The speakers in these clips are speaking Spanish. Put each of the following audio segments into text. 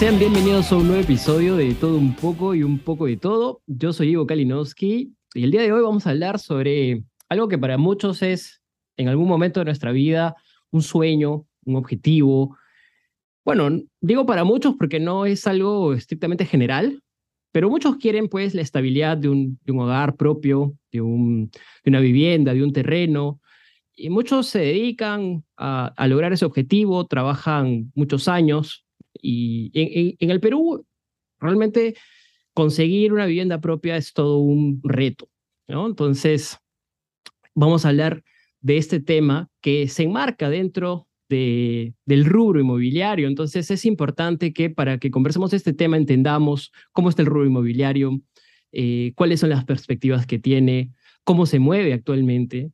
sean bienvenidos a un nuevo episodio de Todo un poco y un poco de todo. Yo soy Ivo Kalinowski y el día de hoy vamos a hablar sobre algo que para muchos es en algún momento de nuestra vida un sueño, un objetivo. Bueno, digo para muchos porque no es algo estrictamente general, pero muchos quieren pues la estabilidad de un, de un hogar propio, de, un, de una vivienda, de un terreno, y muchos se dedican a, a, lograr ese objetivo, trabajan muchos años y en, el Perú realmente conseguir una vivienda propia es todo un reto. Entonces, vamos a hablar de este tema que se enmarca dentro de, del rubro inmobiliario. Entonces, es importante que para que conversemos este tema entendamos cómo está el rubro inmobiliario, eh, cuáles son las perspectivas que tiene, cómo se mueve actualmente.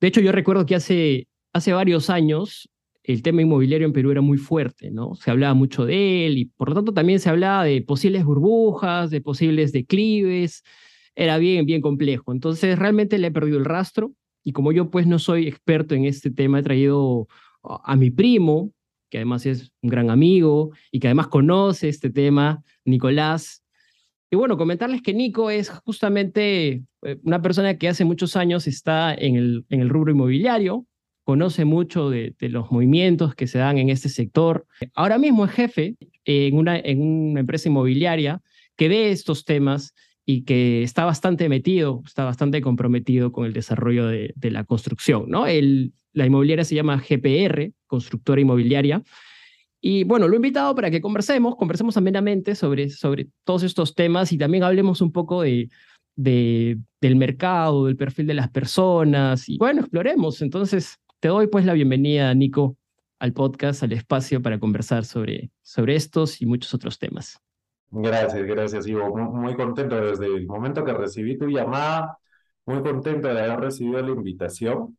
De hecho, yo recuerdo que hace, hace varios años el tema inmobiliario en Perú era muy fuerte, ¿no? Se hablaba mucho de él y por lo tanto también se hablaba de posibles burbujas, de posibles declives, era bien, bien complejo. Entonces realmente le he perdido el rastro y como yo pues no soy experto en este tema, he traído a mi primo, que además es un gran amigo y que además conoce este tema, Nicolás. Y bueno, comentarles que Nico es justamente eh, una persona que hace muchos años está en el, en el rubro inmobiliario, conoce mucho de, de, los movimientos que se dan en este sector. Ahora mismo es jefe en una, en una empresa inmobiliaria que ve estos temas y que está bastante metido, está bastante comprometido con el desarrollo de, de la construcción. ¿no? El, la inmobiliaria se llama GPR, Constructora Inmobiliaria. Y bueno, lo he invitado para que conversemos, conversemos amenamente sobre, sobre todos estos temas y también hablemos un poco de, de, del mercado, del perfil de las personas y bueno, exploremos. Entonces, te doy pues la bienvenida, Nico, al podcast, al espacio para conversar sobre, sobre estos y muchos otros temas. Gracias, gracias, Ivo. Muy contento desde el momento que recibí tu llamada, muy contento de haber recibido la invitación.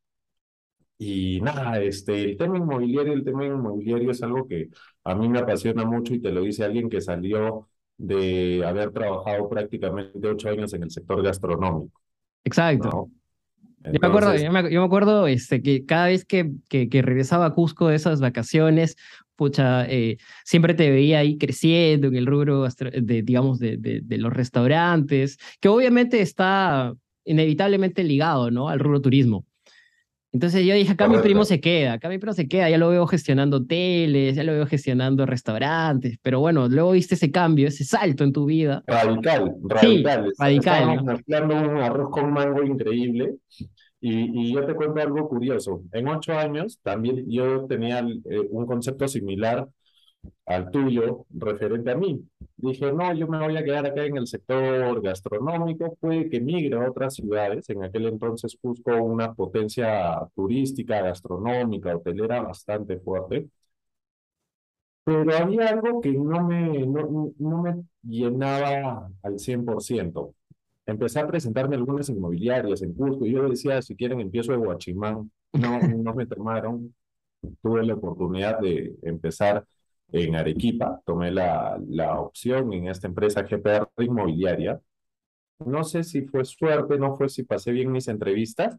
Y nada, este, el tema inmobiliario, el tema inmobiliario es algo que a mí me apasiona mucho y te lo dice alguien que salió de haber trabajado prácticamente ocho años en el sector gastronómico. Exacto. ¿no? Entonces, yo me acuerdo, yo me, yo me, acuerdo este, que cada vez que, que, que, regresaba a Cusco de esas vacaciones, pucha, eh, siempre te veía ahí creciendo en el rubro, de, digamos, de, de, de, los restaurantes, que obviamente está inevitablemente ligado, ¿no? Al rubro turismo. Entonces yo dije, acá mi primo se queda, acá mi primo se queda, ya lo veo gestionando hoteles, ya lo veo gestionando restaurantes, pero bueno, luego viste ese cambio, ese salto en tu vida. Radical, radical. Sí, radical. Mezclando un arroz con mango increíble. Y, y, yo te cuento algo curioso. En ocho años también yo tenía eh, un concepto similar al tuyo referente a mí. Dije, no, yo me voy a quedar acá en el sector gastronómico, puede que migre a otras ciudades. En aquel entonces Cusco una potencia turística, gastronómica, hotelera bastante fuerte. Pero había algo que no me, no, no me llenaba al 100%. Empecé a presentarme algunas inmobiliarias en Cusco y yo decía, si quieren empiezo de Guachimán. No, no me tomaron. Tuve la oportunidad de empezar en Arequipa, tomé la, la opción en esta empresa GPR Inmobiliaria. No sé si fue suerte, no fue si pasé bien mis entrevistas,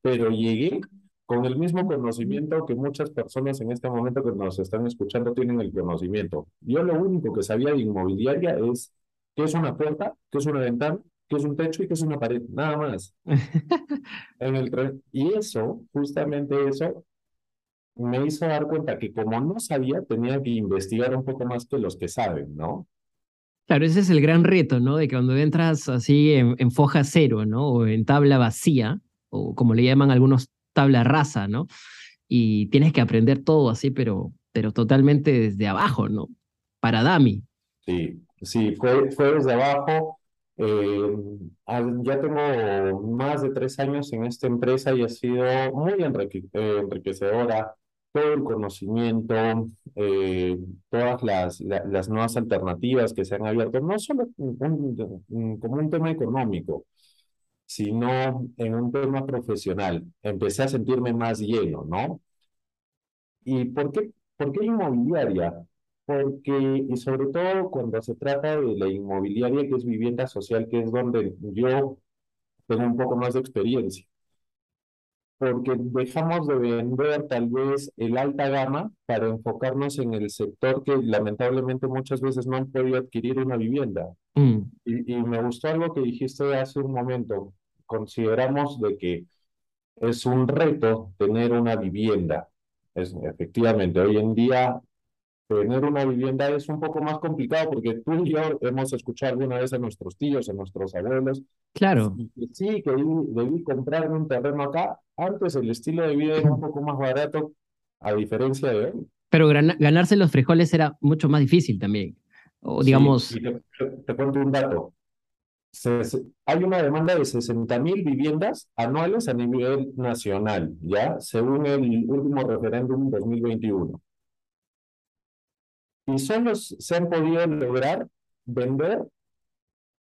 pero llegué con el mismo conocimiento que muchas personas en este momento que nos están escuchando tienen el conocimiento. Yo lo único que sabía de inmobiliaria es qué es una puerta, qué es una ventana, qué es un techo y qué es una pared, nada más. en el, y eso, justamente eso, me hizo dar cuenta que como no sabía, tenía que investigar un poco más que los que saben, ¿no? Claro, ese es el gran reto, ¿no? De que cuando entras así en, en foja cero, ¿no? O en tabla vacía, o como le llaman algunos, tabla rasa, ¿no? Y tienes que aprender todo así, pero, pero totalmente desde abajo, ¿no? Para Dami. Sí, sí, fue, fue desde abajo. Eh, ya tengo más de tres años en esta empresa y ha sido muy enrique, eh, enriquecedora todo el conocimiento, eh, todas las, la, las nuevas alternativas que se han abierto, no solo un, un, como un tema económico, sino en un tema profesional. Empecé a sentirme más lleno, ¿no? ¿Y por qué, por qué inmobiliaria? Porque, y sobre todo cuando se trata de la inmobiliaria, que es vivienda social, que es donde yo tengo un poco más de experiencia. Porque dejamos de vender tal vez el alta gama para enfocarnos en el sector que lamentablemente muchas veces no han podido adquirir una vivienda. Mm, Y, y me gustó algo que dijiste hace un momento. Consideramos de que es un reto tener una vivienda. Es, efectivamente, hoy en día tener una vivienda es un poco más complicado porque tú y yo hemos escuchado alguna vez a nuestros tíos, a nuestros abuelos, claro, que sí, que debí, debí comprarme un terreno acá. Antes el estilo de vida era un poco más barato, a diferencia de hoy. pero ganarse los frijoles era mucho más difícil también. O digamos, te, cuento un dato. Se- se- hay una demanda de 60.000 viviendas anuales a nivel nacional, ¿ya? Según el último referéndum 2021. Y solo se han podido lograr vender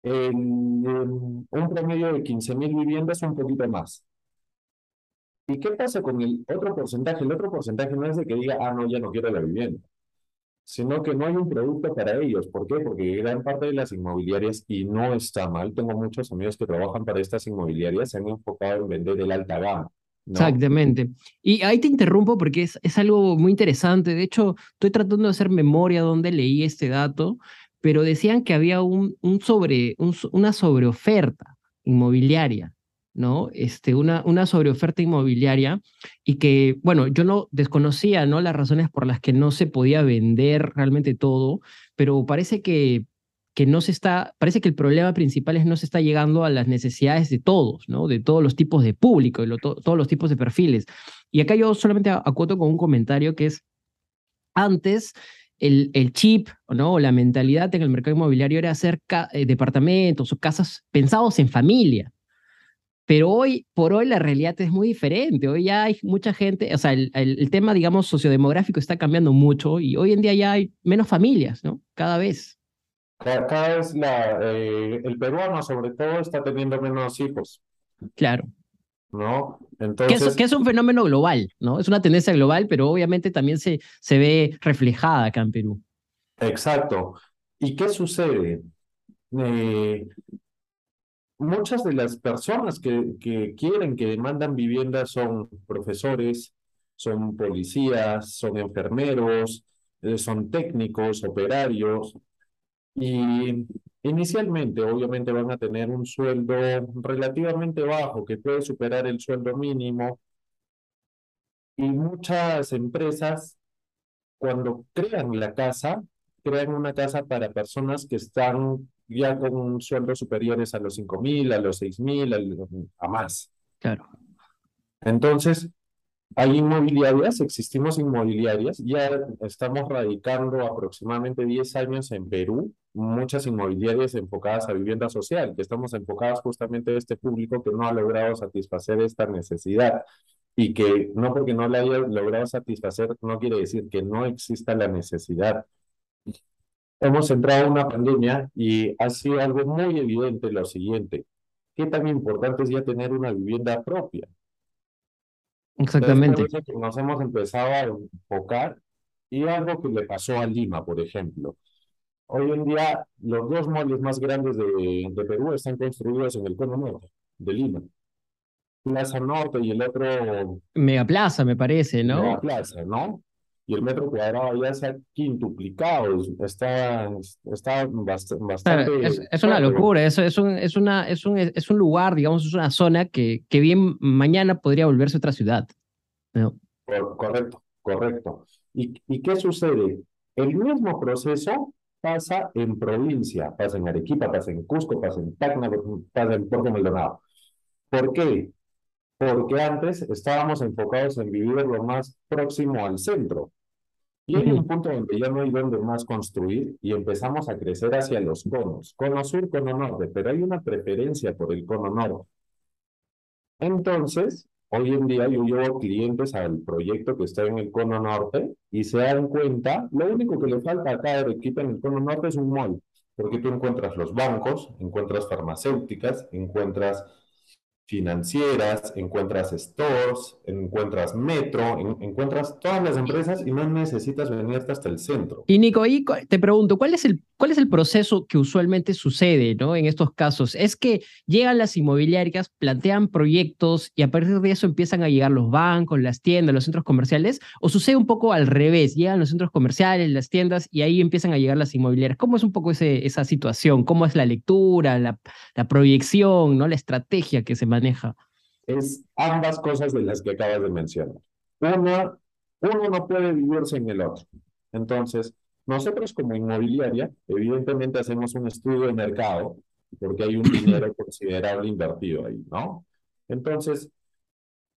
en, en un promedio de 15.000 viviendas, un poquito más. ¿Y qué pasa con el otro porcentaje? El otro porcentaje no es de que diga, ah, no, ya no quiero la vivienda sino que no hay un producto para ellos. ¿Por qué? Porque gran parte de las inmobiliarias, y no está mal, tengo muchos amigos que trabajan para estas inmobiliarias, se han enfocado en vender el alta gama, exactamente. Y ahí te interrumpo porque es, es algo muy interesante. De hecho, estoy tratando de hacer memoria donde leí este dato, pero decían que había un, sobre, un una sobreoferta inmobiliaria, ¿no? Este, una, una sobreoferta inmobiliaria y que, bueno, yo no desconocía, ¿no? Las razones por las que no se podía vender realmente todo, pero parece que, que no se está, parece que el problema principal es no se está llegando a las necesidades de todos, ¿no? De todos los tipos de público y lo- to- todos los tipos de perfiles. Y acá yo solamente a- acoto con un comentario que es, antes el, el chip, ¿no? La mentalidad en el mercado inmobiliario era hacer eh, departamentos o casas pensados en familia. Pero hoy, por hoy, la realidad es muy diferente. Hoy ya hay mucha gente, o sea, el, el- el tema, digamos, sociodemográfico está cambiando mucho y hoy en día ya hay menos familias, ¿no? Cada vez. Ca- Cada vez la, eh, el peruano, sobre todo, está teniendo menos hijos, Claro. ¿no? Que es, Entonces, que es un fenómeno global, ¿no? Es una tendencia global, pero obviamente también se, se ve reflejada acá en Perú. exacto. ¿Y qué sucede? Eh, muchas de las personas que, que quieren, que demandan viviendas son profesores, son policías, son enfermeros, eh, son técnicos, operarios, y inicialmente obviamente van a tener un sueldo relativamente bajo que puede superar el sueldo mínimo, y muchas empresas cuando crean la casa, crean una casa para personas que están ya con sueldos superiores a los cinco mil, a los seis mil, a más. Claro. Entonces, hay inmobiliarias, existimos inmobiliarias, ya estamos radicando aproximadamente 10 años en Perú, muchas inmobiliarias enfocadas a vivienda social, que estamos enfocadas justamente a este público que no ha logrado satisfacer esta necesidad y que no porque no la haya logrado satisfacer no quiere decir que no exista la necesidad. Hemos entrado en una pandemia y ha sido algo muy evidente lo siguiente, qué tan importante es ya tener una vivienda propia. Exactamente. que nos hemos empezado a enfocar y algo que le pasó a Lima, por ejemplo. Hoy en día, los dos malls más grandes de, de Perú están construidos en el cono norte de Lima. Plaza Norte y el otro Megaplaza, me parece, ¿no? Plaza, ¿no? Y el metro cuadrado ya se ha quintuplicado, está, está bast- Claro, bastante es, es una locura, es, es, un, es, una, es, un, es un lugar, digamos, es una zona que, que bien mañana podría volverse otra ciudad. Correcto, correcto. ¿Y, y qué sucede? El mismo proceso pasa en provincia, pasa en Arequipa, pasa en Cusco, pasa en Tacna, pasa en Puerto Maldonado. ¿Por qué? Porque antes estábamos enfocados en vivir lo más próximo al centro. Y hay un punto donde ya no hay donde más construir y empezamos a crecer hacia los conos, cono sur, cono norte, pero hay una preferencia por el cono norte. Entonces, hoy en día yo llevo clientes al proyecto que está en el cono norte y se dan cuenta, lo único que le falta acá a Arequipa en el cono norte es un mall, porque tú encuentras los bancos, encuentras farmacéuticas, encuentras financieras, encuentras stores, encuentras metro, encuentras todas las empresas y no necesitas venirte hasta el centro. Y Nico, y te pregunto, ¿cuál es el, cuál es el proceso que usualmente sucede ¿no? en estos casos? ¿Es que llegan las inmobiliarias, plantean proyectos y a partir de eso empiezan a llegar los bancos, las tiendas, los centros comerciales? ¿O sucede un poco al revés? Llegan los centros comerciales, las tiendas y ahí empiezan a llegar las inmobiliarias. ¿Cómo es un poco ese, esa situación? ¿Cómo es la lectura, la, proyección, ¿no? la estrategia que se maneja? Es ambas cosas de las que acabas de mencionar. Una, uno no puede vivirse en el otro. Entonces, nosotros como inmobiliaria, evidentemente hacemos un estudio de mercado porque hay un dinero considerable invertido ahí, ¿no? Entonces,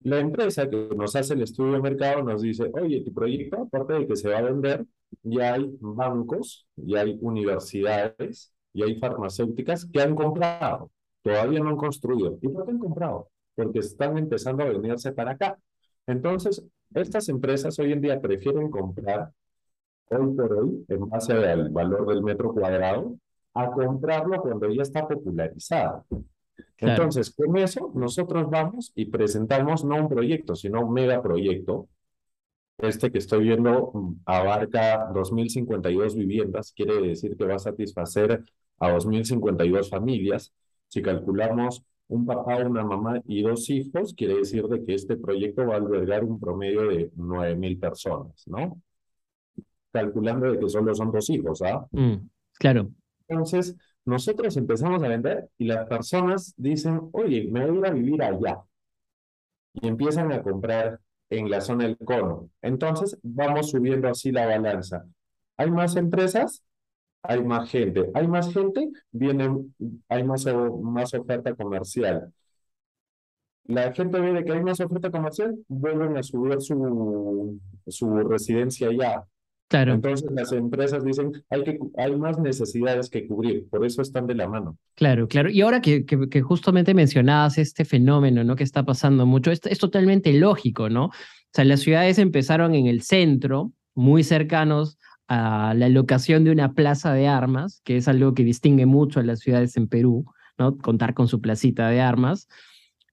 la empresa que nos hace el estudio de mercado nos dice, oye, tu proyecto, aparte de que se va a vender, ya hay bancos, ya hay universidades, ya hay farmacéuticas que han comprado todavía no han construido. ¿Y por qué han comprado? Porque están empezando a venirse para acá. Entonces, estas empresas hoy en día prefieren comprar hoy por hoy, en base al valor del metro cuadrado, a comprarlo cuando ya está popularizado. Entonces, con eso, nosotros vamos y presentamos no un proyecto, sino un megaproyecto. Este que estoy viendo mm, abarca 2.052 viviendas, quiere decir que va a satisfacer a 2.052 familias si calculamos un papá, una mamá y dos hijos, quiere decir de que este proyecto va a albergar un promedio de 9.000 personas, ¿no? Calculando de que solo son dos hijos, ¿ah? Mm, claro. Entonces, nosotros empezamos a vender y las personas dicen, oye, me voy a ir a vivir allá. Y empiezan a comprar en la zona del cono. Entonces, vamos subiendo así la balanza. ¿Hay más empresas? Hay más gente. Hay más gente, viene, hay más, más oferta comercial. La gente ve que hay más oferta comercial, vuelven a subir su, su residencia ya. Claro. Entonces las empresas dicen, hay, que, hay más necesidades que cubrir, por eso están de la mano. Claro, claro. Y ahora que, que, justamente mencionabas este fenómeno, ¿no? Que está pasando mucho, es, es totalmente lógico, ¿no? O sea, las ciudades empezaron en el centro, muy cercanos la locación de una plaza de armas, que es algo que distingue mucho a las ciudades en Perú, ¿no? Contar con su placita de armas.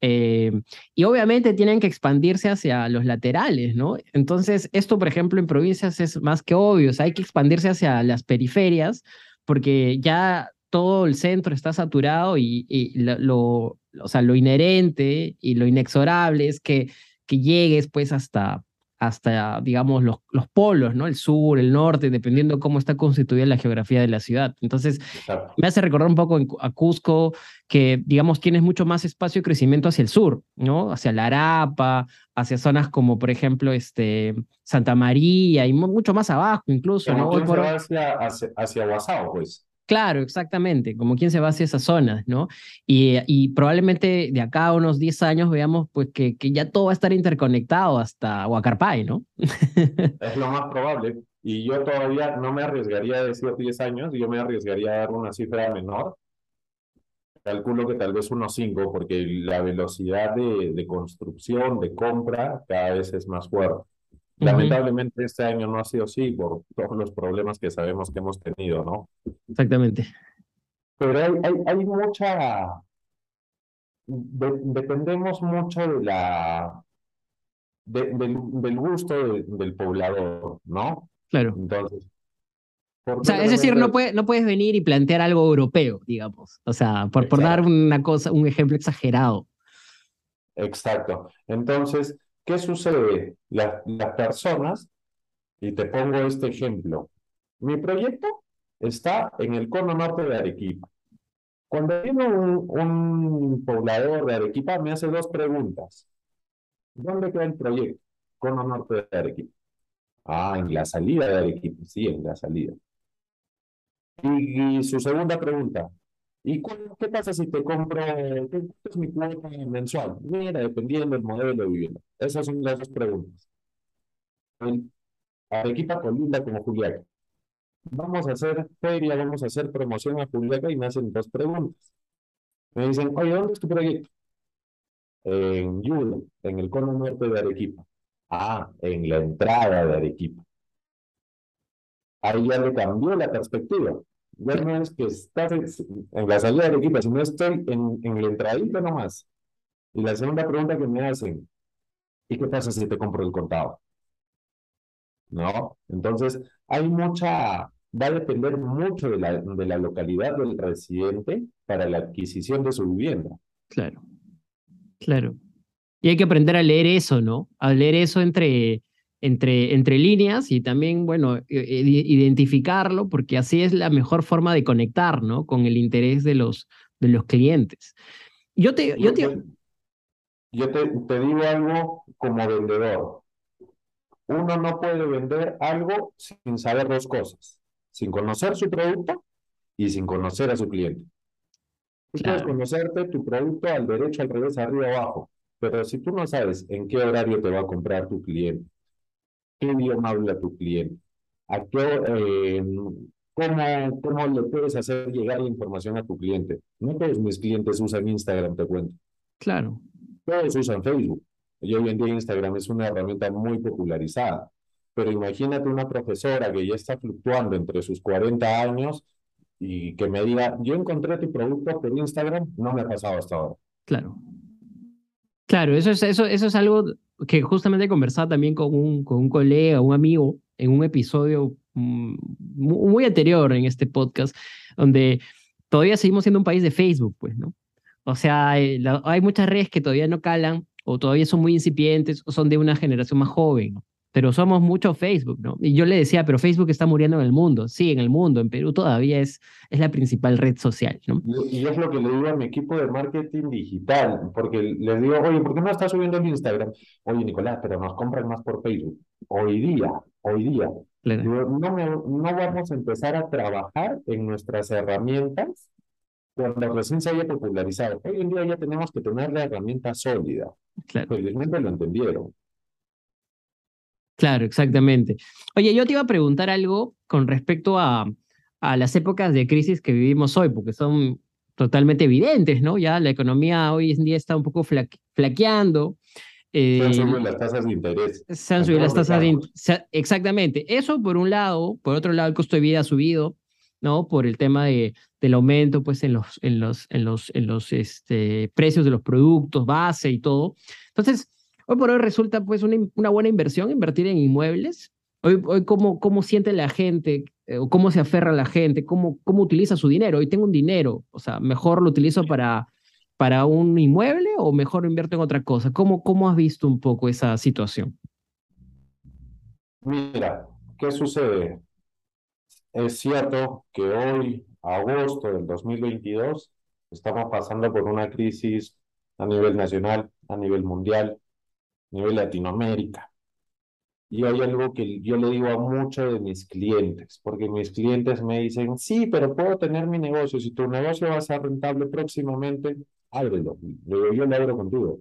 Eh, y obviamente tienen que expandirse hacia los laterales, ¿no? Entonces, esto, por ejemplo, en provincias es más que obvio, o hay que expandirse hacia las periferias, porque ya todo el centro está saturado y, lo, o sea, lo inherente y lo inexorable es que, que llegues pues hasta hasta, digamos, los, los polos, ¿no? El sur, el norte, dependiendo cómo está constituida la geografía de la ciudad. Entonces, me hace recordar un poco a Cusco que, digamos, tienes mucho más espacio de crecimiento hacia el sur, ¿no? Hacia la Arapa, hacia zonas como, por ejemplo, este, Santa María y mucho más abajo incluso, ¿no? Por... hacia, hacia, hacia Guasao, pues. Claro, exactamente, como quien se va hacia esas zonas, ¿no? Y, probablemente de acá a unos 10 años veamos pues que, ya todo va a estar interconectado hasta Huacarpay, ¿no? Es lo más probable. Y yo todavía no me arriesgaría a decir 10 años, yo me arriesgaría a dar una cifra menor. Calculo que tal vez unos 5, porque la velocidad de construcción, de compra, cada vez es más fuerte. Lamentablemente este año no ha sido así por todos los problemas que sabemos que hemos tenido, ¿no? Exactamente. Pero hay, hay, hay mucha, dependemos mucho de la, del, del, gusto del poblador, ¿no? Claro. Entonces. O sea, es decir, no, puede, no puedes venir y plantear algo europeo, digamos. O sea, por, por dar una cosa, un ejemplo exagerado. Exacto. Entonces, ¿Qué sucede? las personas, y te pongo este ejemplo, mi proyecto está en el cono norte de Arequipa. Cuando viene un, poblador de Arequipa, me hace dos preguntas. ¿Dónde queda el proyecto? Cono norte de Arequipa. Ah, en la salida de Arequipa, sí, en la salida. Y, su segunda pregunta, ¿y qué pasa si te compro, qué es mi cuota mensual? Mira, dependiendo del modelo de vivienda. Esas son las dos preguntas. Arequipa colinda como Juliaca. Vamos a hacer feria, vamos a hacer promoción a Juliaca y me hacen dos preguntas. Me dicen, oye, ¿dónde es tu proyecto? En Yula, en el cono norte de Arequipa. Ah, en la entrada de Arequipa. Ahí ya le cambió la perspectiva. Ya no es que estás en la salida de Arequipa, sino estoy en, en la entradita nomás. Y la segunda pregunta que me hacen, ¿y qué pasa si te compro el contado? ¿No? Entonces, hay mucha, va a depender mucho de la, de la localidad del residente para la adquisición de su vivienda. Claro, claro. Y hay que aprender a leer eso, ¿no? A leer eso entre, entre, entre líneas y también, bueno, e, e, identificarlo, porque así es la mejor forma de conectar, ¿no? Con el interés de los, de los clientes. Yo te, yo te... Yo te, te digo algo como vendedor. Uno no puede vender algo sin saber dos cosas, sin conocer su producto y sin conocer a su cliente. Tú puedes conocerte tu producto al derecho, al revés, arriba, abajo, pero si tú no sabes en qué horario te va a comprar tu cliente, qué idioma habla tu cliente, a qué, eh, cómo, cómo le puedes hacer llegar la información a tu cliente. No todos mis clientes usan Instagram, te cuento. Claro. Todos usan Facebook. Y hoy en día Instagram es una herramienta muy popularizada. Pero imagínate una profesora que ya está fluctuando entre sus 40 años y que me diga, yo encontré tu producto por Instagram, no me ha pasado hasta ahora. Claro. Claro, eso es, eso, eso es algo que justamente conversaba también con un, con un colega, un amigo, en un episodio mm, muy anterior en este podcast, donde todavía seguimos siendo un país de Facebook, pues, ¿no? O sea, hay, hay muchas redes que todavía no calan o todavía son muy incipientes o son de una generación más joven. Pero somos mucho Facebook, ¿no? Y yo le decía, pero Facebook está muriendo en el mundo. Sí, en el mundo, en Perú todavía es, es la principal red social, ¿no? Y es lo que le digo a mi equipo de marketing digital, porque les digo, oye, ¿por qué no estás subiendo en Instagram? Oye, Nicolás, pero nos compran más por Facebook. Hoy día, hoy día. no, no vamos a empezar a trabajar en nuestras herramientas cuando recién se haya popularizado. Hoy en día ya tenemos que tener la herramienta sólida. Claro. Felizmente lo entendieron. Claro, exactamente. Oye, yo te iba a preguntar algo con respecto a, a las épocas de crisis que vivimos hoy, porque son totalmente evidentes, ¿no? Ya la economía hoy en día está un poco flaqueando. se han subido las tasas de interés. Se han subido las tasas de interés. Exactamente. Eso por un lado. Por otro lado, el costo de vida ha subido, ¿no? Por el tema de, del aumento, pues, en los, en los, en los, en los este, precios de los productos base y todo. Entonces, Hoy por hoy resulta pues una, buena inversión invertir en inmuebles. Hoy, cómo, cómo siente la gente eh, cómo se aferra la gente, cómo, cómo utiliza su dinero. Hoy tengo un dinero, o sea, mejor lo utilizo para, para un inmueble o mejor invierto en otra cosa. ¿Cómo, cómo has visto un poco esa situación? Mira, ¿qué sucede? Es cierto que hoy, agosto del 2022, estamos pasando por una crisis a nivel nacional, a nivel mundial, nivel Latinoamérica. Y hay algo que yo le digo a muchos de mis clientes, porque mis clientes me dicen, sí, pero puedo tener mi negocio. Si tu negocio va a ser rentable próximamente, ábrelo. Yo, yo lo abro contigo.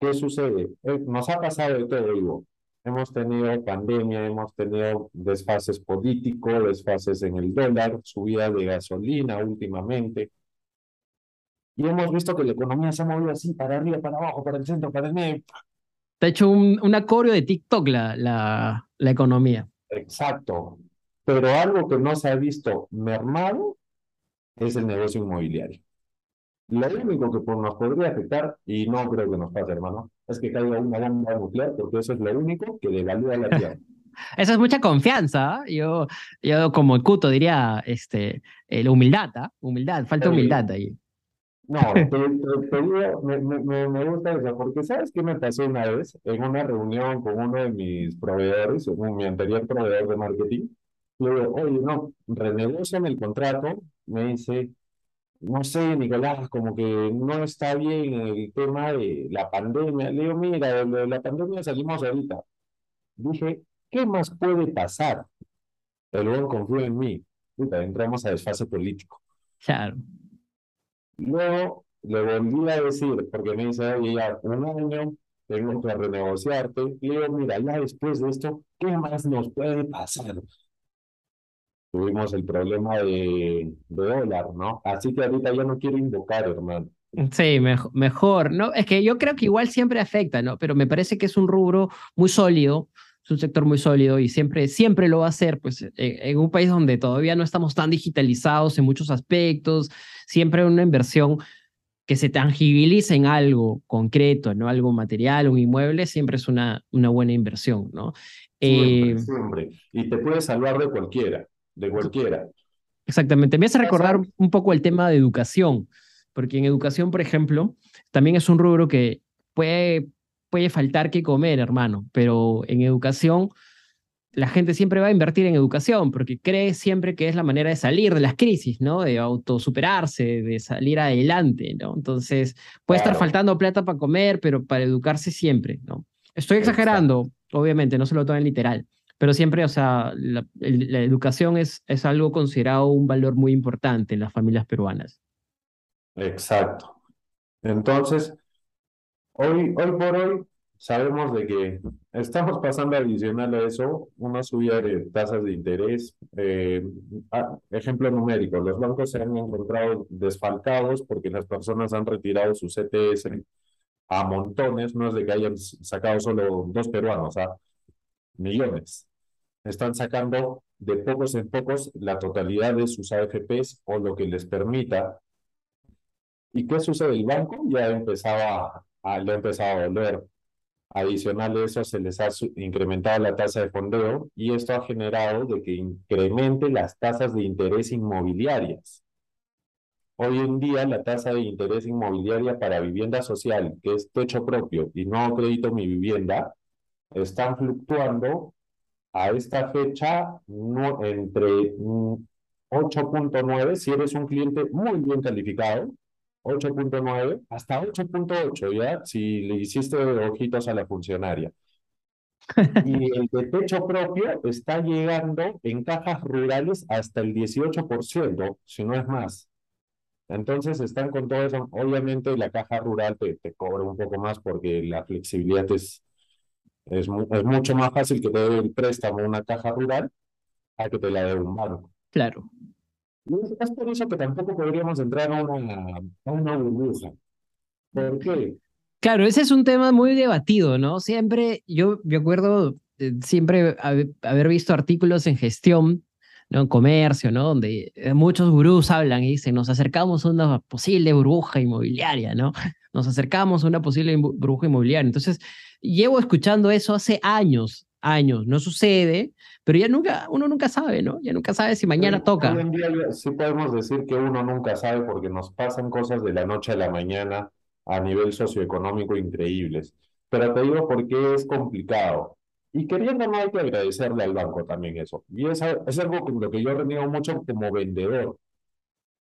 ¿Qué sucede? Eh, nos ha pasado de todo, digo. Hemos tenido pandemia, hemos tenido desfases políticos, desfases en el dólar, subida de gasolina últimamente. Y hemos visto que la economía se ha movido así, para arriba, para abajo, para el centro, para el medio. Te ha hecho un, un acorio de TikTok la, la, la economía. Exacto. Pero algo que no se ha visto mermado es el negocio inmobiliario. Lo único que nos podría afectar, y no creo que nos pase, hermano, es que caiga una bomba nuclear, porque eso es lo único que devalúa la tierra. Eso es mucha confianza. ¿ah? Yo, yo como Cuto diría, este, eh, la humildad, ¿ah? humildad, falta humildad ahí. No, te, digo, me, me, me, gusta eso, porque ¿sabes qué me pasó una vez? En una reunión con uno de mis proveedores, mi anterior proveedor de marketing, le digo, oye, no, renegocian el contrato, me dice, no sé, Nicolás, como que no está bien el tema de la pandemia. Le digo, mira, de la pandemia salimos ahorita. Dije, ¿qué más puede pasar? El buen confío en mí. Puta, entramos a desfase político. Claro. Luego le volví a decir, porque me dice, oye, ya un año, tengo que renegociarte. Y digo, mira, ya después de esto, ¿qué más nos puede pasar? Tuvimos el problema de, de dólar, ¿no? Así que ahorita ya no quiero invocar, hermano. Sí, mejor, mejor, ¿no? Es que yo creo que igual siempre afecta, ¿no? Pero me parece que es un rubro muy sólido, es un sector muy sólido y siempre, siempre lo va a ser, pues en un país donde todavía no estamos tan digitalizados en muchos aspectos, siempre una inversión que se tangibilice en algo concreto, ¿no? Algo material, un inmueble, siempre es una, una buena inversión, ¿no? Siempre, eh, siempre. Y te puede salvar de cualquiera, de cualquiera. Exactamente. Me hace recordar un poco el tema de educación, porque en educación, por ejemplo, también es un rubro que puede, puede faltar que comer, hermano, pero en educación la gente siempre va a invertir en educación porque cree siempre que es la manera de salir de las crisis, ¿no? De autosuperarse, de salir adelante, ¿no? Entonces, puede estar faltando plata para comer, pero para educarse siempre, ¿no? Estoy exagerando, obviamente, no se lo tomen literal, pero siempre, o sea, la, educación es, es algo considerado un valor muy importante en las familias peruanas. Exacto. Entonces, hoy, hoy por hoy sabemos de que estamos pasando adicional a eso una subida de tasas de interés. Eh, ejemplo numérico, los bancos se han encontrado desfalcados porque las personas han retirado sus CTS a montones, no es de que hayan sacado solo dos peruanos, a millones. Están sacando de pocos en pocos la totalidad de sus AFPs o lo que les permita. ¿Y qué sucede? El banco ya empezaba a, le ha empezado a doler. Adicional a eso, se les ha incrementado la tasa de fondeo y esto ha generado de que incremente las tasas de interés inmobiliarias. Hoy en día, la tasa de interés inmobiliaria para vivienda social, que es techo propio y no crédito mi vivienda, están fluctuando a esta fecha no, entre 8.9, si eres un cliente muy bien calificado, 8.9 hasta 8.8, ¿ya? Si le hiciste ojitos a la funcionaria. Y el de techo propio está llegando en cajas rurales hasta el 18%, si no es más. Entonces están con todo eso. Obviamente la caja rural te, te cobra un poco más porque la flexibilidad es, es, es mucho más fácil que te dé el préstamo una caja rural a que te la dé un banco. Claro. Es por eso que tampoco podríamos entrar a una, a una burbuja. ¿Por qué? Claro, ese es un tema muy debatido, ¿no? Siempre, yo me acuerdo siempre haber visto artículos en gestión, ¿no? En comercio, ¿no? Donde eh, muchos gurús hablan y dicen, nos acercamos a una posible burbuja inmobiliaria, ¿no? Nos acercamos a una posible burbuja inmobiliaria. Entonces, llevo escuchando eso hace años, años, no sucede, pero ya nunca, uno nunca sabe, ¿no? Ya nunca sabe si mañana toca. Hoy en día sí podemos decir que uno nunca sabe porque nos pasan cosas de la noche a la mañana a nivel socioeconómico increíbles. Pero te digo por qué es complicado. Y queriendo no hay que agradecerle al banco también eso. Y es, es algo con lo que yo reniego mucho como vendedor.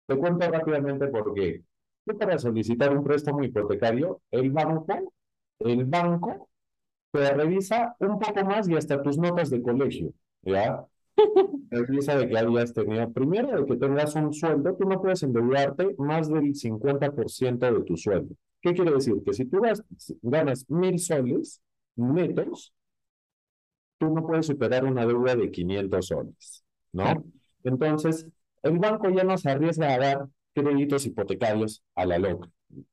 Te cuento rápidamente por qué. Tú para solicitar un préstamo hipotecario, el banco, el banco te revisa un poco más y hasta tus notas de colegio, ¿ya? Revisa de que habías tenido, primero, de que tengas un sueldo, tú no puedes endeudarte más del 50% de tu sueldo. ¿Qué quiere decir? Que si tú ganas mil soles netos, tú no puedes superar una deuda de 500 soles, ¿no? Entonces, el banco ya no se arriesga a dar créditos hipotecarios a la loca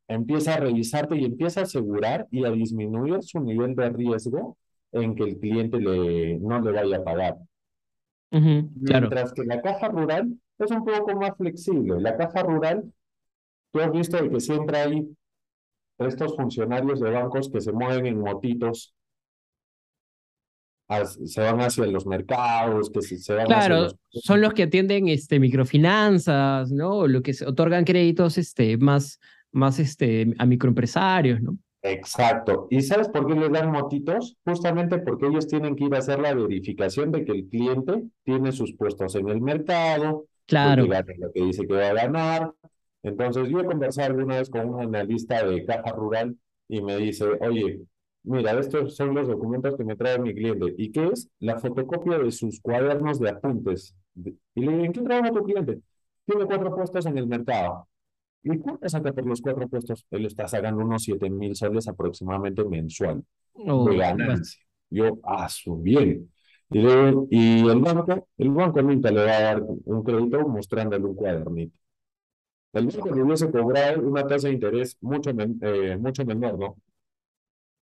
empieza a revisarte y empieza a asegurar y a disminuir su nivel de riesgo en que el cliente le, no le vaya a pagar. Mientras que la caja rural es un poco más flexible. La caja rural, tú has visto que siempre hay estos funcionarios de bancos que se mueven en motitos se van hacia los mercados, que se, van claro, son los que atienden este, microfinanzas, ¿no? Lo que se otorgan créditos este, más, más este, a microempresarios, ¿no? Exacto. ¿Y sabes por qué les dan motitos? Justamente porque ellos tienen que ir a hacer la verificación de que el cliente tiene sus puestos en el mercado, claro. que lo que dice que va a ganar. Entonces, yo he conversado alguna vez con un analista de caja rural y me dice, oye, mira, estos son los documentos que me trae mi cliente. ¿Y qué es? La fotocopia de sus cuadernos de apuntes. Y le digo, ¿en qué trabaja tu cliente? Tiene cuatro puestos en el mercado. ¿Y cuánto saca por los cuatro puestos? Él está sacando unos 7 mil soles aproximadamente mensual oh, de ganancia. Yo, ah, su bien. Y, y el banco, el banco nunca le va a dar un crédito mostrándole un cuadernito. El banco le hubiese cobrado una tasa de interés mucho, eh, mucho menor, ¿no?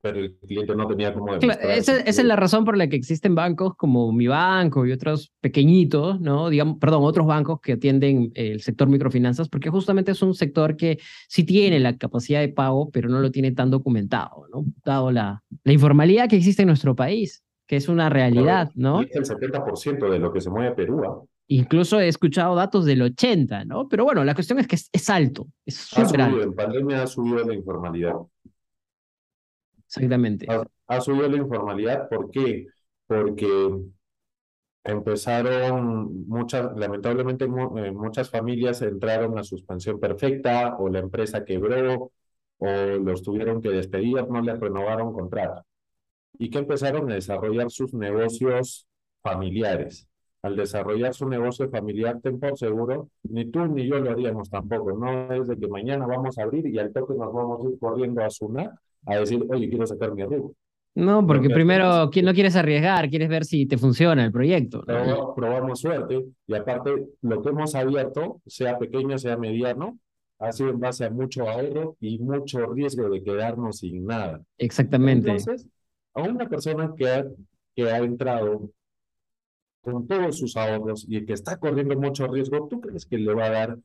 Pero el cliente no tenía cómo demostrar. esa, es la razón por la que existen bancos como mi banco y otros pequeñitos, ¿no? Digamos, perdón, otros bancos que atienden el sector microfinanzas, porque justamente es un sector que sí tiene la capacidad de pago, pero no lo tiene tan documentado, ¿no? Dado la, la informalidad que existe en nuestro país, que es una realidad, ¿no? Es el 70% de lo que se mueve Perú. ¿ah? Incluso he escuchado datos del 80, ¿no? Pero bueno, la cuestión es que es, alto, es súper alto. En pandemia ha subido la informalidad. Exactamente. Ha, subido la informalidad, ¿por qué? Porque empezaron muchas, lamentablemente eh, muchas familias entraron a suspensión perfecta o la empresa quebró o los tuvieron que despedir, no les renovaron contrato. Y que empezaron a desarrollar sus negocios familiares. Al desarrollar su negocio familiar, ten por seguro, ni tú ni yo lo haríamos tampoco. No es de que mañana vamos a abrir y al toque nos vamos a ir corriendo a Sunar a decir, oye, quiero sacar mi arreglo. No, porque primero no quieres arriesgar, quieres ver si te funciona el proyecto. probamos suerte y aparte lo que hemos abierto, sea pequeño, sea mediano, ha sido en base a mucho ahorro y mucho riesgo de quedarnos sin nada. Exactamente. Entonces, a una persona que ha, que ha entrado con todos sus ahorros y que está corriendo mucho riesgo, ¿tú crees que le va a dar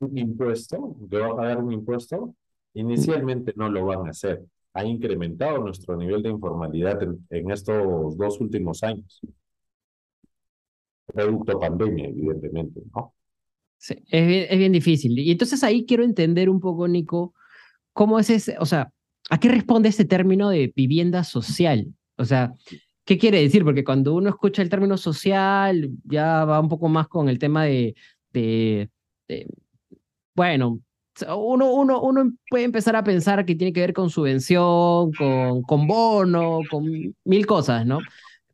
un impuesto? ¿Le va a pagar un impuesto? Inicialmente no lo van a hacer. Ha incrementado nuestro nivel de informalidad en, estos dos últimos años. Producto pandemia, evidentemente, ¿no? Sí, es bien, es bien difícil. Y entonces ahí quiero entender un poco, Nico, cómo es ese, o sea, ¿a qué responde este término de vivienda social? O sea, ¿qué quiere decir? Porque cuando uno escucha el término social, ya va un poco más con el tema de, de bueno, uno, uno, uno puede empezar a pensar que tiene que ver con subvención, con, con bono, con mil cosas, ¿no?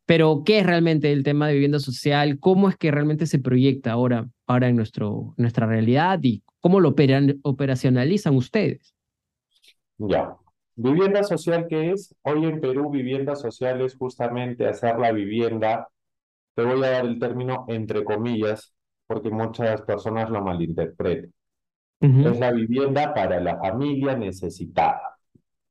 Pero, ¿qué es realmente el tema de vivienda social? ¿Cómo es que realmente se proyecta ahora, ahora en nuestro, nuestra realidad y cómo lo operan, operacionalizan ustedes? Ya. Vivienda social, ¿qué es? Hoy en Perú, vivienda social es justamente hacer la vivienda, te voy a dar el término entre comillas, porque muchas personas lo malinterpretan es la vivienda para la familia necesitada.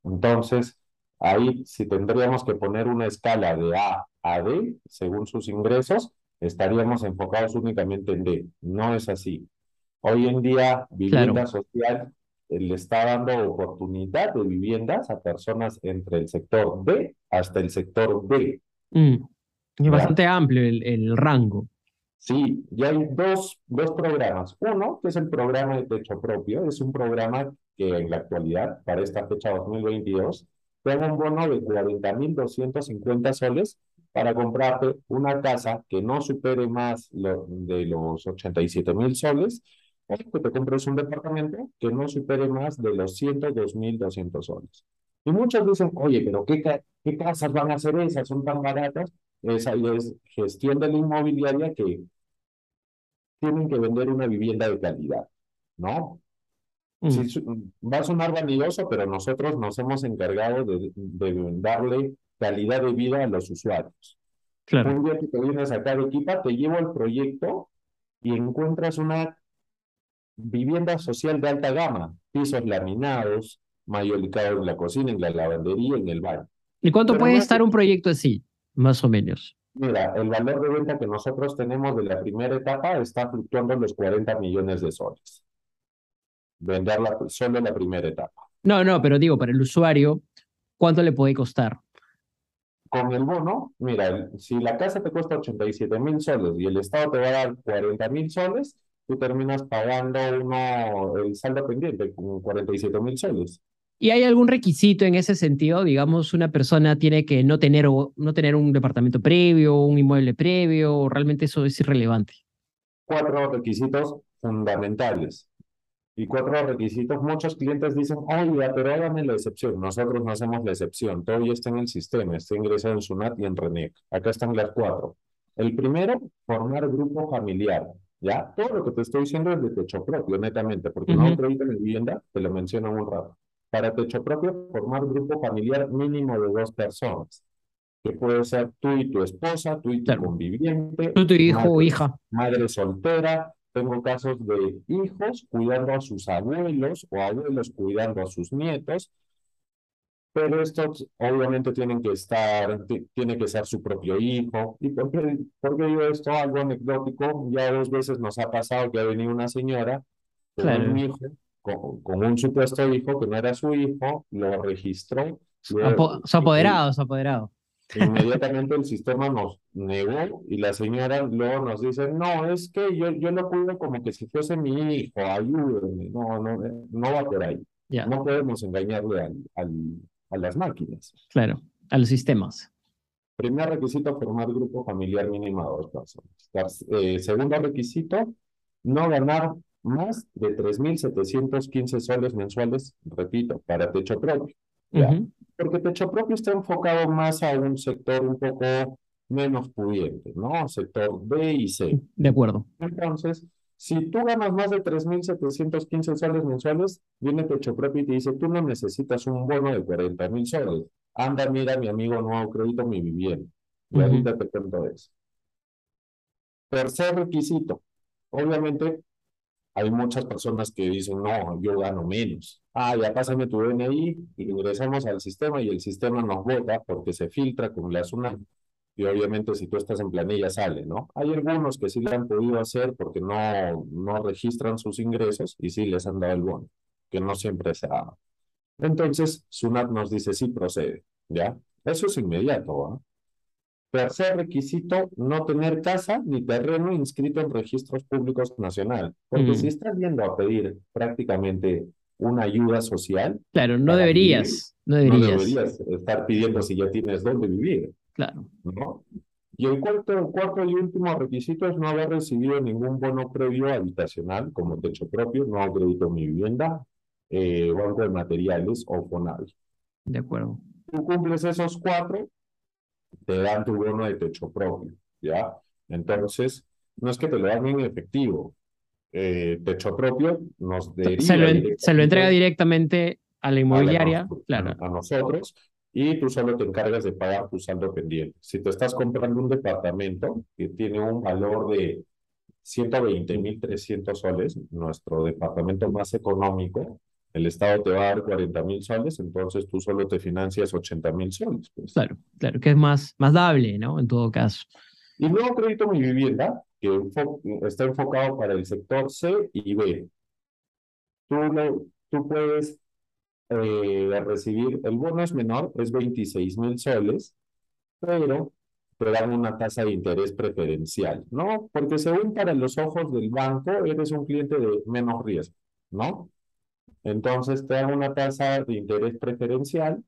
Entonces, ahí si tendríamos que poner una escala de A a D, según sus ingresos, estaríamos enfocados únicamente en D. No es así. Hoy en día, vivienda social eh, le está dando oportunidad de viviendas a personas entre el sector B hasta el sector D. Mm. Es bastante amplio el, el rango. Sí, ya hay dos, dos programas. Uno, que es el programa de techo propio, es un programa que en la actualidad, para esta fecha 2022, te da un bono de 40.250 soles para comprarte una casa que no supere más de los 87.000 soles o que te compres un departamento que no supere más de los 102.200 soles. Y muchos dicen, oye, pero ¿qué, ¿qué casas van a ser esas? Son tan baratas. Esa es gestión de la inmobiliaria que tienen que vender una vivienda de calidad, ¿no? Mm. va a sonar vanidoso, pero nosotros nos hemos encargado de, darle calidad de vida a los usuarios. Claro. Un día que te vienes a cada equipa, te llevo al proyecto y encuentras una vivienda social de alta gama, pisos laminados, mayolicado en la cocina, en la lavandería, en el baño. ¿Y cuánto puede estar un proyecto así, más o menos? Mira, el valor de venta que nosotros tenemos de la primera etapa está fluctuando en los 40 millones de soles. Venderla solo en la primera etapa. No, no, pero digo, para el usuario, ¿cuánto le puede costar? Con el bono, mira, si la casa te cuesta 87 mil soles y el Estado te va a dar 40 mil soles, tú terminas pagando uno, el saldo pendiente con 47 mil soles. ¿Y hay algún requisito en ese sentido? Digamos, una persona tiene que no tener, no tener un departamento previo, un inmueble previo, o realmente eso es irrelevante. Cuatro requisitos fundamentales. Y cuatro requisitos, muchos clientes dicen, oye, pero hágame la excepción. Nosotros no hacemos la excepción. Todo ya está en el sistema, está ingresado en SUNAT y en RENEC. Acá están las cuatro. El primero, formar grupo familiar. ¿Ya? Todo lo que te estoy diciendo es de techo propio, netamente, porque no acredito en vivienda, te lo menciono un rato. Para techo propio, formar grupo familiar mínimo de dos personas, que puede ser tú y tu esposa, tú y tu conviviente. Tú, tu hijo o hija. Madre soltera. Tengo casos de hijos cuidando a sus abuelos o abuelos cuidando a sus nietos. pero estos obviamente tienen que estar, tiene que ser su propio hijo. ¿Y por qué, por qué digo esto? Algo anecdótico, ya dos veces nos ha pasado que ha venido una señora con un hijo, con, un supuesto hijo que no era su hijo, lo registró. su apoderado, su apoderado. Inmediatamente el sistema nos negó y la señora luego nos dice, no, es que yo, yo lo cuido como que si fuese mi hijo, ayúdenme. No, no, no va por ahí. No podemos engañarle al, al, a las máquinas. Claro, a los sistemas. Primer requisito, formar grupo familiar mínimo a dos personas. Eh, segundo requisito, no ganar más de 3.715 soles mensuales, repito, para techo propio. Porque techo propio está enfocado más a un sector un poco menos pudiente, ¿no? Sector B y C. De acuerdo. Entonces, si tú ganas más de 3.715 soles mensuales, viene Techo Propio y te dice, tú no necesitas un bono de 40.000 soles. Anda, mira, mi amigo, nuevo crédito, mi vivienda. Y ahorita te cuento eso. Tercer requisito. Obviamente, hay muchas personas que dicen, no, yo gano menos. Ah, ya pásame tu DNI, ingresamos al sistema y el sistema nos vota porque se filtra con la SUNAT y obviamente si tú estás en planilla sale, ¿no? Hay algunos que sí lo han podido hacer porque no, no registran sus ingresos y sí les han dado el bono, que no siempre se ha Entonces, SUNAT nos dice sí procede, ¿ya? Eso es inmediato, ¿ah? Tercer requisito, no tener casa ni terreno inscrito en registros públicos nacional. Porque si estás yendo a pedir prácticamente una ayuda social. Claro, no deberías, no deberías. No deberías estar pidiendo si ya tienes dónde vivir. Claro. ¿no? Y el cuarto, cuarto y último requisito es no haber recibido ningún bono previo habitacional como techo propio, no crédito mi vivienda, eh, banco de materiales o FONAVI. De acuerdo. Tú cumples esos cuatro, te dan tu bono de techo propio, ¿ya? Entonces, no es que te lo dan en efectivo. Eh, techo propio nos deriva se lo, se lo entrega directamente a la inmobiliaria, claro. a nosotros, y tú solo te encargas de pagar tu saldo pendiente. Si te estás comprando un departamento que tiene un valor de 120.300 soles, nuestro departamento más económico, el Estado te va a dar 40.000 soles, entonces tú solo te financias 80.000 soles. Pues. Claro, claro, que es más, más dable, ¿no? En todo caso. Y luego crédito mi vivienda, que está enfocado para el sector C y B. Tú, tú puedes eh, recibir, el bono es menor, es 26 mil soles, pero te dan una tasa de interés preferencial, ¿no? Porque según para los ojos del banco, eres un cliente de menos riesgo, ¿no? Entonces te dan una tasa de interés preferencial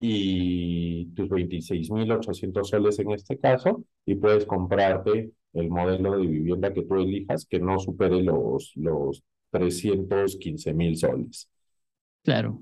y tus 26.800 soles en este caso, y puedes comprarte el modelo de vivienda que tú elijas que no supere los, los 315.000 soles. Claro.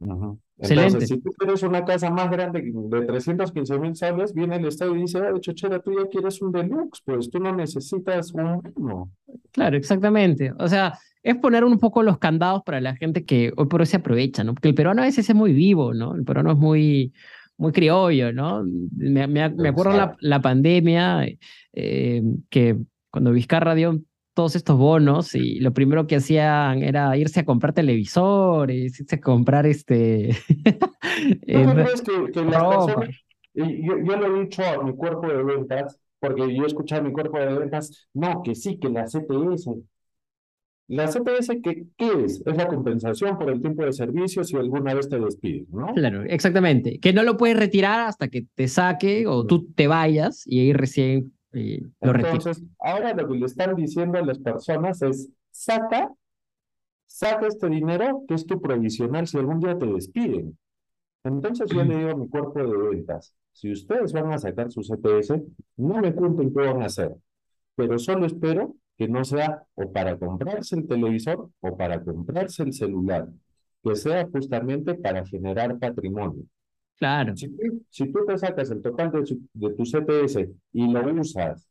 Entonces, si tú quieres una casa más grande de 315 mil soles, viene el Estado y dice, ah, chochera, tú ya quieres un deluxe, pues tú no necesitas un uno. Claro, exactamente. O sea, es poner un poco los candados para la gente que hoy por hoy se aprovecha, ¿no? Porque el peruano a veces es muy vivo, ¿no? El peruano es muy, muy criollo, ¿no? Me, me, acuerdo la, la pandemia, eh, que cuando Vizcarra dio todos estos bonos y lo primero que hacían era irse a comprar televisores, irse a comprar este... ¿No crees que, que las personas, yo, yo lo he dicho a mi cuerpo de ventas, porque yo he escuchado a mi cuerpo de ventas, no, que sí, que la CTS. La CTS, ¿qué, ¿qué es? Es la compensación por el tiempo de servicio si alguna vez te despiden, ¿no? Claro, exactamente. Que no lo puedes retirar hasta que te saque o tú te vayas y ahí recién entonces, ahora lo que le están diciendo a las personas es, saca, saca este dinero que es tu provisional si algún día te despiden. Entonces yo le digo a mi cuerpo de ventas, si ustedes van a sacar su CPS, no me cuenten qué van a hacer, pero solo espero que no sea o para comprarse el televisor o para comprarse el celular, que sea justamente para generar patrimonio. Claro. Si, tú te sacas el total de, tu CPS y lo usas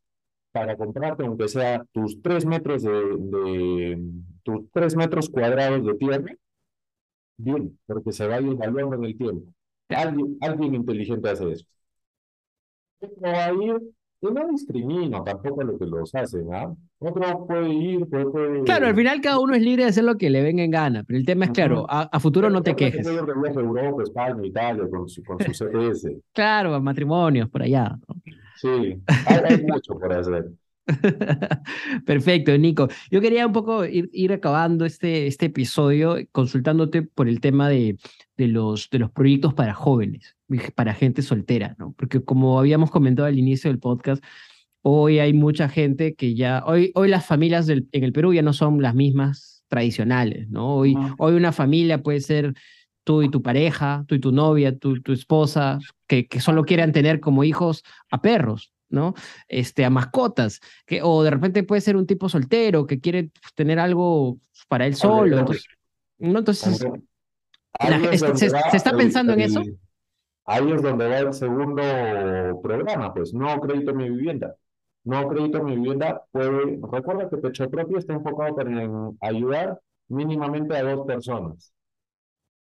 para comprarte, aunque sea tus tres metros de, tus tres metros cuadrados de tierra, bien, porque se va a ir evaluando en el tiempo. Alguien, alguien inteligente hace eso. No va a ir, y no discrimino tampoco lo que los hacen, ¿ah? Otro puede ir, puede, Claro, al final cada uno es libre de hacer lo que le venga en gana, pero el tema es, claro, a, futuro no te quejes. Europa, España, Italia, con su, con su CPS. claro, matrimonios, por allá. Sí, hay, mucho por hacer. Perfecto, Nico. Yo quería un poco ir, ir, acabando este, este episodio consultándote por el tema de, de, los, de los proyectos para jóvenes, para gente soltera, ¿no? Porque como habíamos comentado al inicio del podcast, Hoy hay mucha gente que ya, hoy, hoy las familias del, en el Perú ya no son las mismas tradicionales, ¿no? Hoy, hoy una familia puede ser tú y tu pareja, tú y tu novia, tú tu esposa, que, que solo quieran tener como hijos a perros, ¿no? Este, a mascotas, que, o de repente puede ser un tipo soltero que quiere tener algo para él solo. Entonces, ¿no? entonces se, se, está pensando en eso. Ahí es donde va el segundo programa, pues, no crédito mi vivienda. No crédito mi vivienda puede, recuerda que Pecho Propio está enfocado en ayudar mínimamente a dos personas,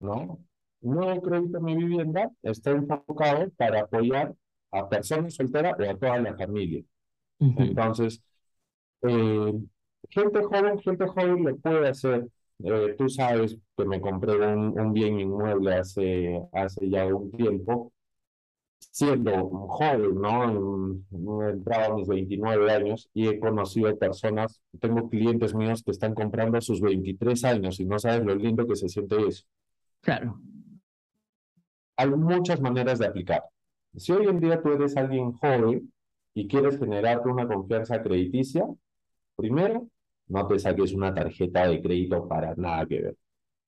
¿no? No crédito mi vivienda está enfocado para apoyar a personas solteras o a toda la familia. Entonces, eh, gente joven, gente joven le puede hacer. Eh, tú sabes que me compré un, un bien inmueble hace, hace ya un tiempo siendo joven, ¿no? He entrado a mis 29 años y he conocido personas, tengo clientes míos que están comprando a sus 23 años y no sabes lo lindo que se siente eso. Claro. Hay muchas maneras de aplicar. Si hoy en día tú eres alguien joven y quieres generarte una confianza crediticia, primero, no te saques una tarjeta de crédito para nada que ver.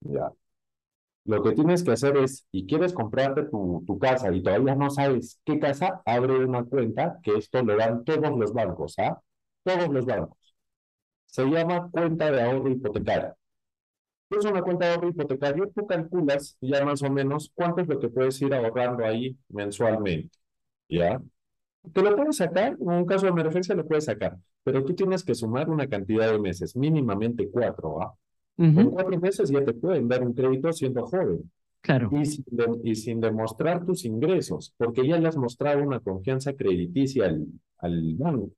¿ya? Lo que tienes que hacer es, y quieres comprarte tu, tu casa y todavía no sabes qué casa, abre una cuenta, que esto lo dan todos los bancos, ¿ah? Todos los bancos. Se llama cuenta de ahorro hipotecario. Es una cuenta de ahorro hipotecario, tú calculas ya más o menos cuánto es lo que puedes ir ahorrando ahí mensualmente, ¿ya? Te lo puedes sacar, en un caso de emergencia lo puedes sacar, pero tú tienes que sumar una cantidad de meses, mínimamente cuatro, ¿ah? En cuatro meses ya te pueden dar un crédito siendo joven. Claro. Y sin, y sin demostrar tus ingresos, porque ya le has mostrado una confianza crediticia al, al banco.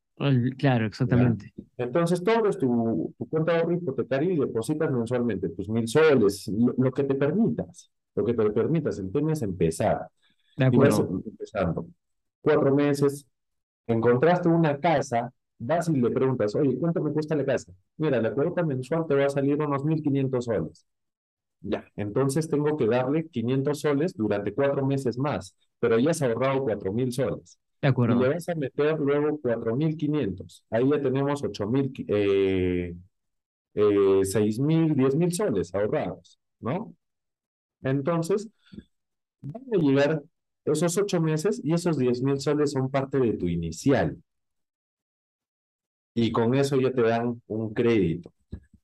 claro, exactamente. Entonces, todo es tu, tu cuenta de ahorro hipotecario y depositas mensualmente tus mil soles, lo, que te permitas, lo que te permitas. El tema es empezar. De acuerdo. empezando. Cuatro meses, encontraste una casa vas y le preguntas, oye, ¿cuánto me cuesta la casa? Mira, la cuota mensual te va a salir unos 1.500 soles. Ya, entonces tengo que darle 500 soles durante cuatro meses más, pero ya has ahorrado 4.000 soles. De acuerdo. Y le vas a meter luego 4.500. Ahí ya tenemos 8.000, eh, eh, 6.000, 10.000 soles ahorrados, ¿no? Entonces, van a llegar esos ocho meses y esos 10.000 soles son parte de tu inicial y con eso ya te dan un crédito.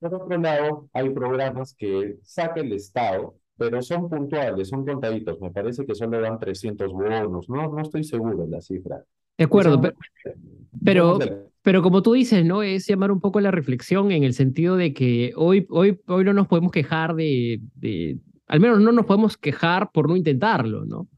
Por otro lado, hay programas que saca el Estado, pero son puntuales, son contaditos. Me parece que solo dan 300 bonos, no, no estoy seguro de la cifra. De acuerdo, pero, pero, como tú dices, ¿no? Es llamar un poco la reflexión en el sentido de que hoy, hoy, hoy no nos podemos quejar de, de, al menos no nos podemos quejar por no intentarlo, ¿no?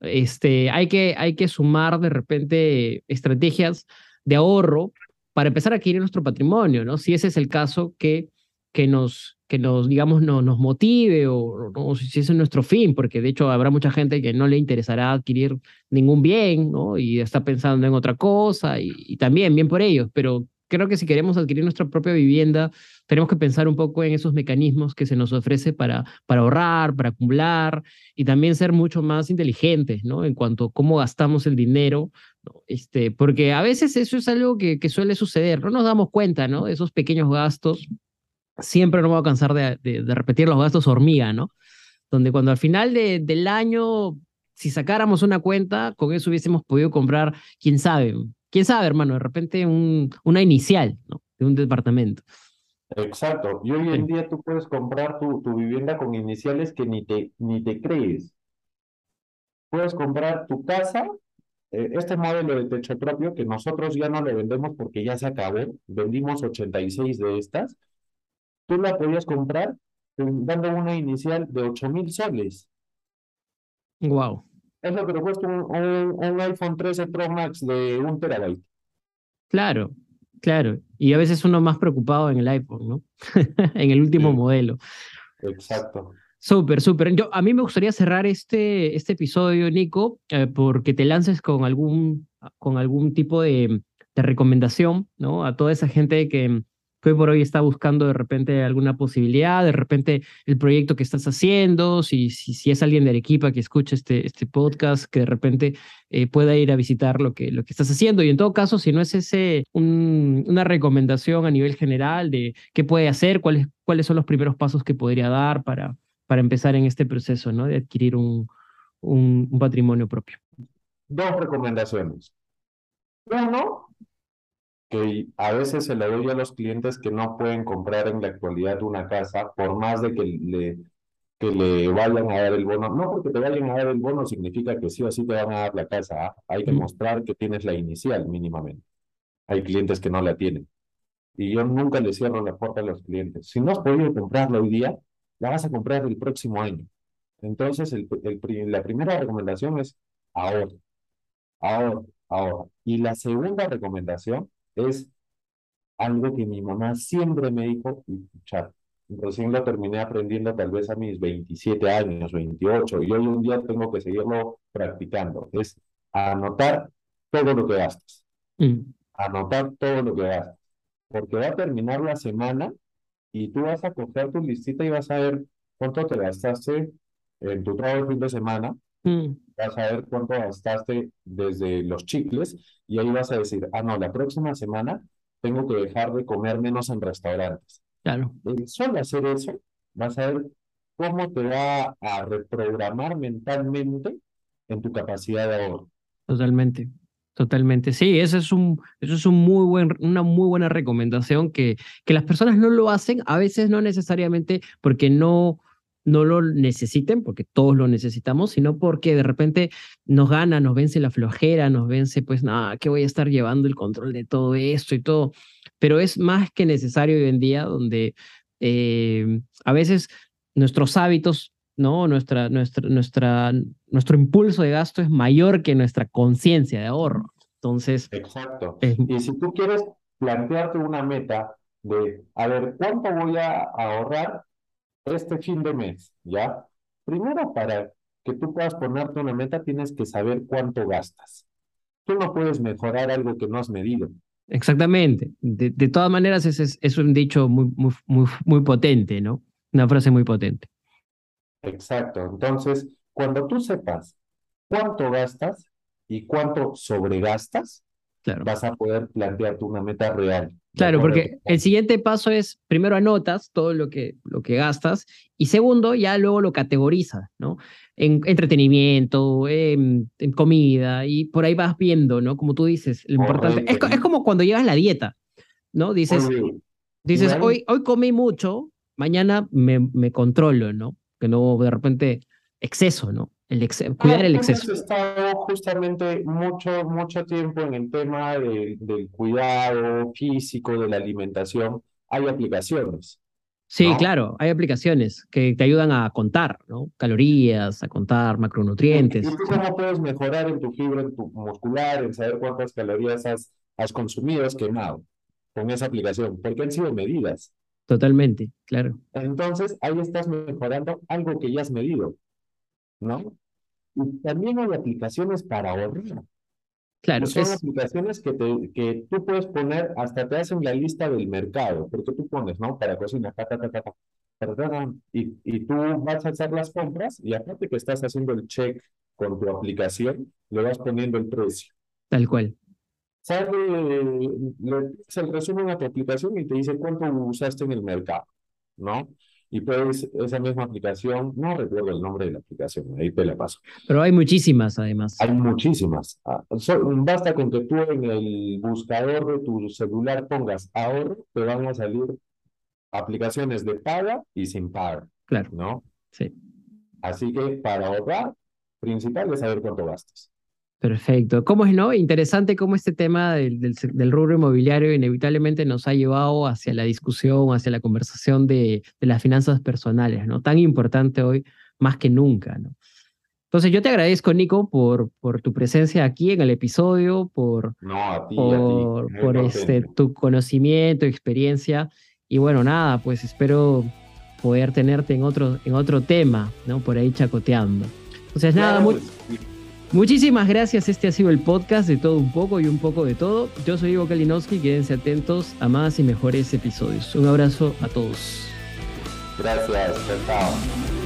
Este, hay que, hay que sumar de repente estrategias de ahorro para empezar a adquirir nuestro patrimonio, ¿no? Si ese es el caso, que, que nos, que nos, digamos, no, nos motive o, o, si ese es nuestro fin, porque de hecho habrá mucha gente que no le interesará adquirir ningún bien, ¿no? Y está pensando en otra cosa y, y también bien por ellos, pero creo que si queremos adquirir nuestra propia vivienda, tenemos que pensar un poco en esos mecanismos que se nos ofrece para, para ahorrar, para acumular y también ser mucho más inteligentes, ¿no? En cuanto a cómo gastamos el dinero, Este, porque a veces eso es algo que, que suele suceder, no nos damos cuenta, ¿no? Esos pequeños gastos, siempre no vamos a cansar de, de, repetir los gastos hormiga, ¿no? Donde cuando al final de, del año, si sacáramos una cuenta, con eso hubiésemos podido comprar, quién sabe, quién sabe, hermano, de repente un, una inicial, ¿no? De un departamento. Exacto. Y hoy en día tú puedes comprar tu, tu vivienda con iniciales que ni te, ni te crees. Puedes comprar tu casa, eh, este modelo de techo propio, que nosotros ya no lo vendemos porque ya se acabó, vendimos 86 de estas, tú la podías comprar dando una inicial de 8 mil soles. Wow. Es lo que te cuesta un, un, un iPhone 13 Pro Max de un terabyte. Claro, Claro, y a veces uno más preocupado en el iPhone, ¿no? en el último modelo. Exacto. Súper, súper. Yo, a mí me gustaría cerrar este, este episodio, Nico, eh, porque te lances con algún, con algún tipo de, de recomendación, ¿no? A toda esa gente que, que hoy por hoy está buscando de repente alguna posibilidad, de repente el proyecto que estás haciendo, si, si, si es alguien de Arequipa que escucha este, este podcast, que de repente eh, pueda ir a visitar lo que, lo que estás haciendo. Y en todo caso, si no es ese un, una recomendación a nivel general de qué puede hacer, cuáles, cuáles son los primeros pasos que podría dar para, para empezar en este proceso ¿no? de adquirir un, un, un patrimonio propio. Dos recomendaciones. Uno, que a veces se le doy a los clientes que no pueden comprar en la actualidad una casa, por más de que le, que le vayan a dar el bono. No porque te vayan a dar el bono significa que sí o sí te van a dar la casa. ¿ah? Hay que mostrar que tienes la inicial mínimamente. Hay clientes que no la tienen. Y yo nunca le cierro la puerta a los clientes. Si no has podido comprarla hoy día, la vas a comprar el próximo año. Entonces, el, el, la primera recomendación es ahora, ahora, ahora. Y la segunda recomendación es algo que mi mamá siempre me dijo, escuchar. Recién lo terminé aprendiendo tal vez a mis 27 años, 28, y hoy un día tengo que seguirlo practicando. Es anotar todo lo que gastas. Mm. Anotar todo lo que gastas. Porque va a terminar la semana y tú vas a coger tu listita y vas a ver cuánto te gastaste en tu trabajo de fin de semana, Mm. Vas a ver cuánto gastaste desde los chicles y ahí vas a decir, ah, no, la próxima semana tengo que dejar de comer menos en restaurantes. Claro. solo hacer eso, vas a ver cómo te va a reprogramar mentalmente en tu capacidad de ahorro. Totalmente. Totalmente, sí, eso es, un, eso es un muy buen, una muy buena recomendación que, que las personas no lo hacen, a veces no necesariamente porque no, no lo necesiten, porque todos lo necesitamos, sino porque de repente nos gana, nos vence la flojera, nos vence, pues nada, que voy a estar llevando el control de todo esto y todo. Pero es más que necesario hoy en día, donde eh, a veces nuestros hábitos, ¿no? Nuestra, nuestra, nuestra, nuestro impulso de gasto es mayor que nuestra conciencia de ahorro. Entonces. Exacto. Y si tú quieres plantearte una meta de, a ver, ¿cuánto voy a ahorrar este fin de mes, ¿ya? Primero, para que tú puedas ponerte una meta, tienes que saber cuánto gastas. Tú no puedes mejorar algo que no has medido. Exactamente. De, de todas maneras, es, es, es, un dicho muy, muy, muy, muy potente, ¿no? Una frase muy potente. Exacto. Entonces, cuando tú sepas cuánto gastas y cuánto sobregastas, vas a poder plantearte una meta real. Claro, porque el siguiente paso es, primero anotas todo lo que, lo que gastas y segundo, ya luego lo categorizas, ¿no? En entretenimiento, en, comida y por ahí vas viendo, ¿no? Como tú dices, lo importante. Es, es, como cuando llevas la dieta, ¿no? Dices, dices hoy, hoy comí mucho, mañana me, me controlo, ¿no? Que no de repente exceso, ¿no? El cuidar el exceso. Hemos estado justamente mucho, mucho tiempo en el tema del cuidado físico, de la alimentación. Hay aplicaciones. Sí, claro, hay aplicaciones que te ayudan a contar, ¿no? Calorías, a contar macronutrientes. ¿Y tú cómo puedes mejorar en tu fibra en tu muscular, en saber cuántas calorías has, has consumido, has quemado con esa aplicación? Porque han sido medidas. Totalmente, claro. Entonces, ahí estás mejorando algo que ya has medido. ¿no? Y también hay aplicaciones para ahorrar. Claro. Son aplicaciones que, te, que tú puedes poner, hasta te hacen la lista del mercado, porque tú pones, ¿no? Para cocina, ta, ta, ta, ta, y, y tú vas a hacer las compras y aparte que estás haciendo el check con tu aplicación, le vas poniendo el precio. Tal cual. Sale, le, el resumen a tu aplicación y te dice cuánto usaste en el mercado, ¿no? Y puedes, esa misma aplicación, no recuerdo el nombre de la aplicación, ahí te la paso. Pero hay muchísimas además. Hay muchísimas. Ah, basta con que tú en el buscador de tu celular pongas ahorro, te van a salir aplicaciones de paga y sin paga. Claro. ¿No? Sí. Así que para ahorrar, principal es saber cuánto gastas. Perfecto. ¿Cómo es, no? Interesante cómo este tema del, del, rubro inmobiliario inevitablemente nos ha llevado hacia la discusión, hacia la conversación de, de, las finanzas personales, ¿no? Tan importante hoy más que nunca, ¿no? Entonces yo te agradezco, Nico, por, por tu presencia aquí en el episodio, por, por, este, tu conocimiento, experiencia. Y bueno, nada, pues espero poder tenerte en otro, en otro tema, ¿no? Por ahí chacoteando. Entonces, nada, pues, muchísimas gracias. Este ha sido el podcast de todo un poco y un poco de todo. Yo soy Ivo Kalinowski. Quédense atentos a más y mejores episodios. Un abrazo a todos. Gracias. Chao.